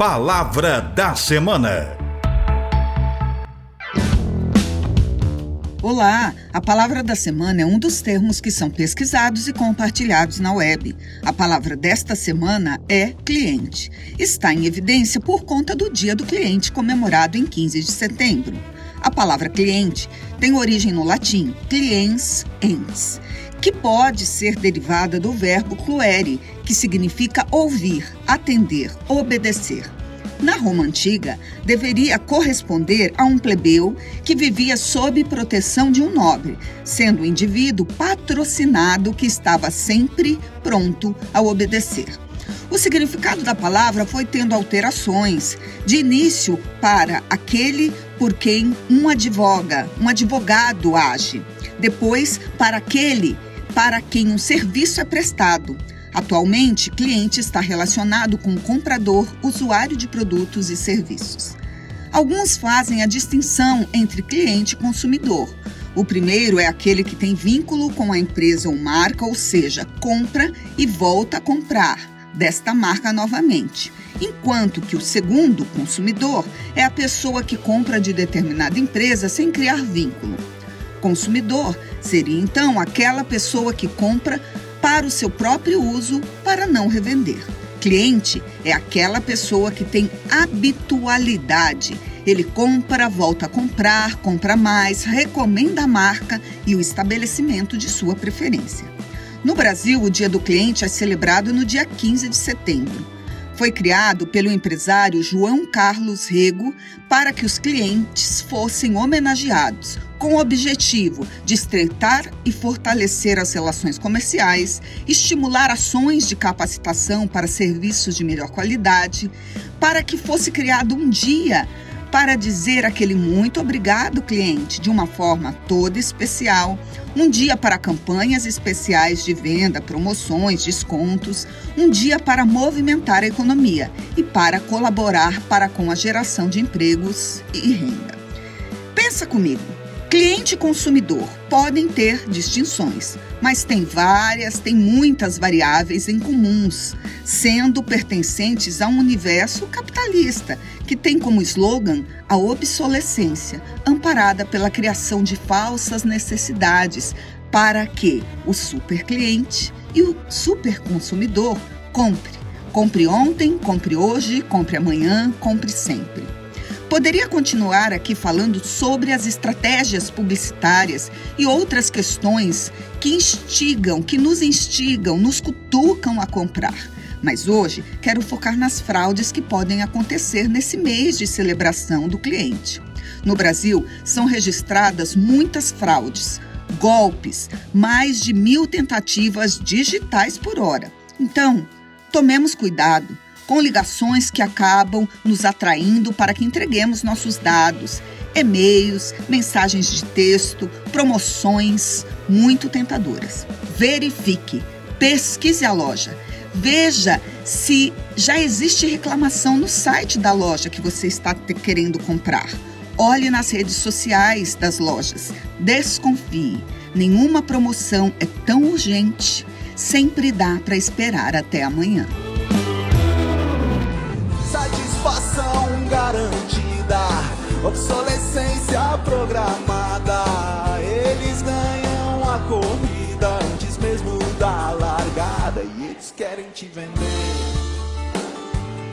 Palavra da Semana. Olá! A palavra da semana é um dos termos que são pesquisados e compartilhados na web. A palavra desta semana é cliente. Está em evidência por conta do Dia do Cliente comemorado em 15 de setembro. A palavra cliente tem origem no latim cliens ens, que pode ser derivada do verbo cluere, que significa ouvir, atender, obedecer na Roma antiga, deveria corresponder a um plebeu que vivia sob proteção de um nobre, sendo o indivíduo patrocinado que estava sempre pronto a obedecer. O significado da palavra foi tendo alterações, de início para aquele por quem um advoga, um advogado age, depois para aquele para quem um serviço é prestado, Atualmente, cliente está relacionado com o comprador, usuário de produtos e serviços. Alguns fazem a distinção entre cliente e consumidor. O primeiro é aquele que tem vínculo com a empresa ou marca, ou seja, compra e volta a comprar desta marca novamente. Enquanto que o segundo, consumidor, é a pessoa que compra de determinada empresa sem criar vínculo. Consumidor seria então aquela pessoa que compra para o seu próprio uso para não revender. Cliente é aquela pessoa que tem habitualidade. Ele compra, volta a comprar, compra mais, recomenda a marca e o estabelecimento de sua preferência. No Brasil, o Dia do Cliente é celebrado no dia 15 de setembro. Foi criado pelo empresário João Carlos Rego para que os clientes fossem homenageados, com o objetivo de estreitar e fortalecer as relações comerciais, estimular ações de capacitação para serviços de melhor qualidade, para que fosse criado um dia para dizer aquele muito obrigado, cliente, de uma forma toda especial. Um dia para campanhas especiais de venda, promoções, descontos. Um dia para movimentar a economia e para colaborar para com a geração de empregos e renda. Pensa comigo. Cliente e consumidor podem ter distinções, mas tem várias, tem muitas variáveis em comuns, sendo pertencentes a um universo capitalista, que tem como slogan a obsolescência, amparada pela criação de falsas necessidades, para que o supercliente e o superconsumidor compre. Compre ontem, compre hoje, compre amanhã, compre sempre. Poderia continuar aqui falando sobre as estratégias publicitárias e outras questões que instigam, que nos instigam, nos cutucam a comprar. Mas hoje quero focar nas fraudes que podem acontecer nesse mês de celebração do cliente. No Brasil, são registradas muitas fraudes, golpes, mais de mil tentativas digitais por hora. Então, tomemos cuidado com ligações que acabam nos atraindo para que entreguemos nossos dados, e-mails, mensagens de texto, promoções muito tentadoras. Verifique, pesquise a loja. Veja se já existe reclamação no site da loja que você está querendo comprar. Olhe nas redes sociais das lojas. Desconfie. Nenhuma promoção é tão urgente. Sempre dá para esperar até amanhã. Obsolescência programada. Eles ganham a corrida antes mesmo da largada. E eles querem te vender,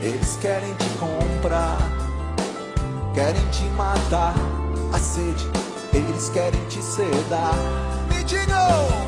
eles querem te comprar, querem te matar. A sede, eles querem te sedar. Me digam,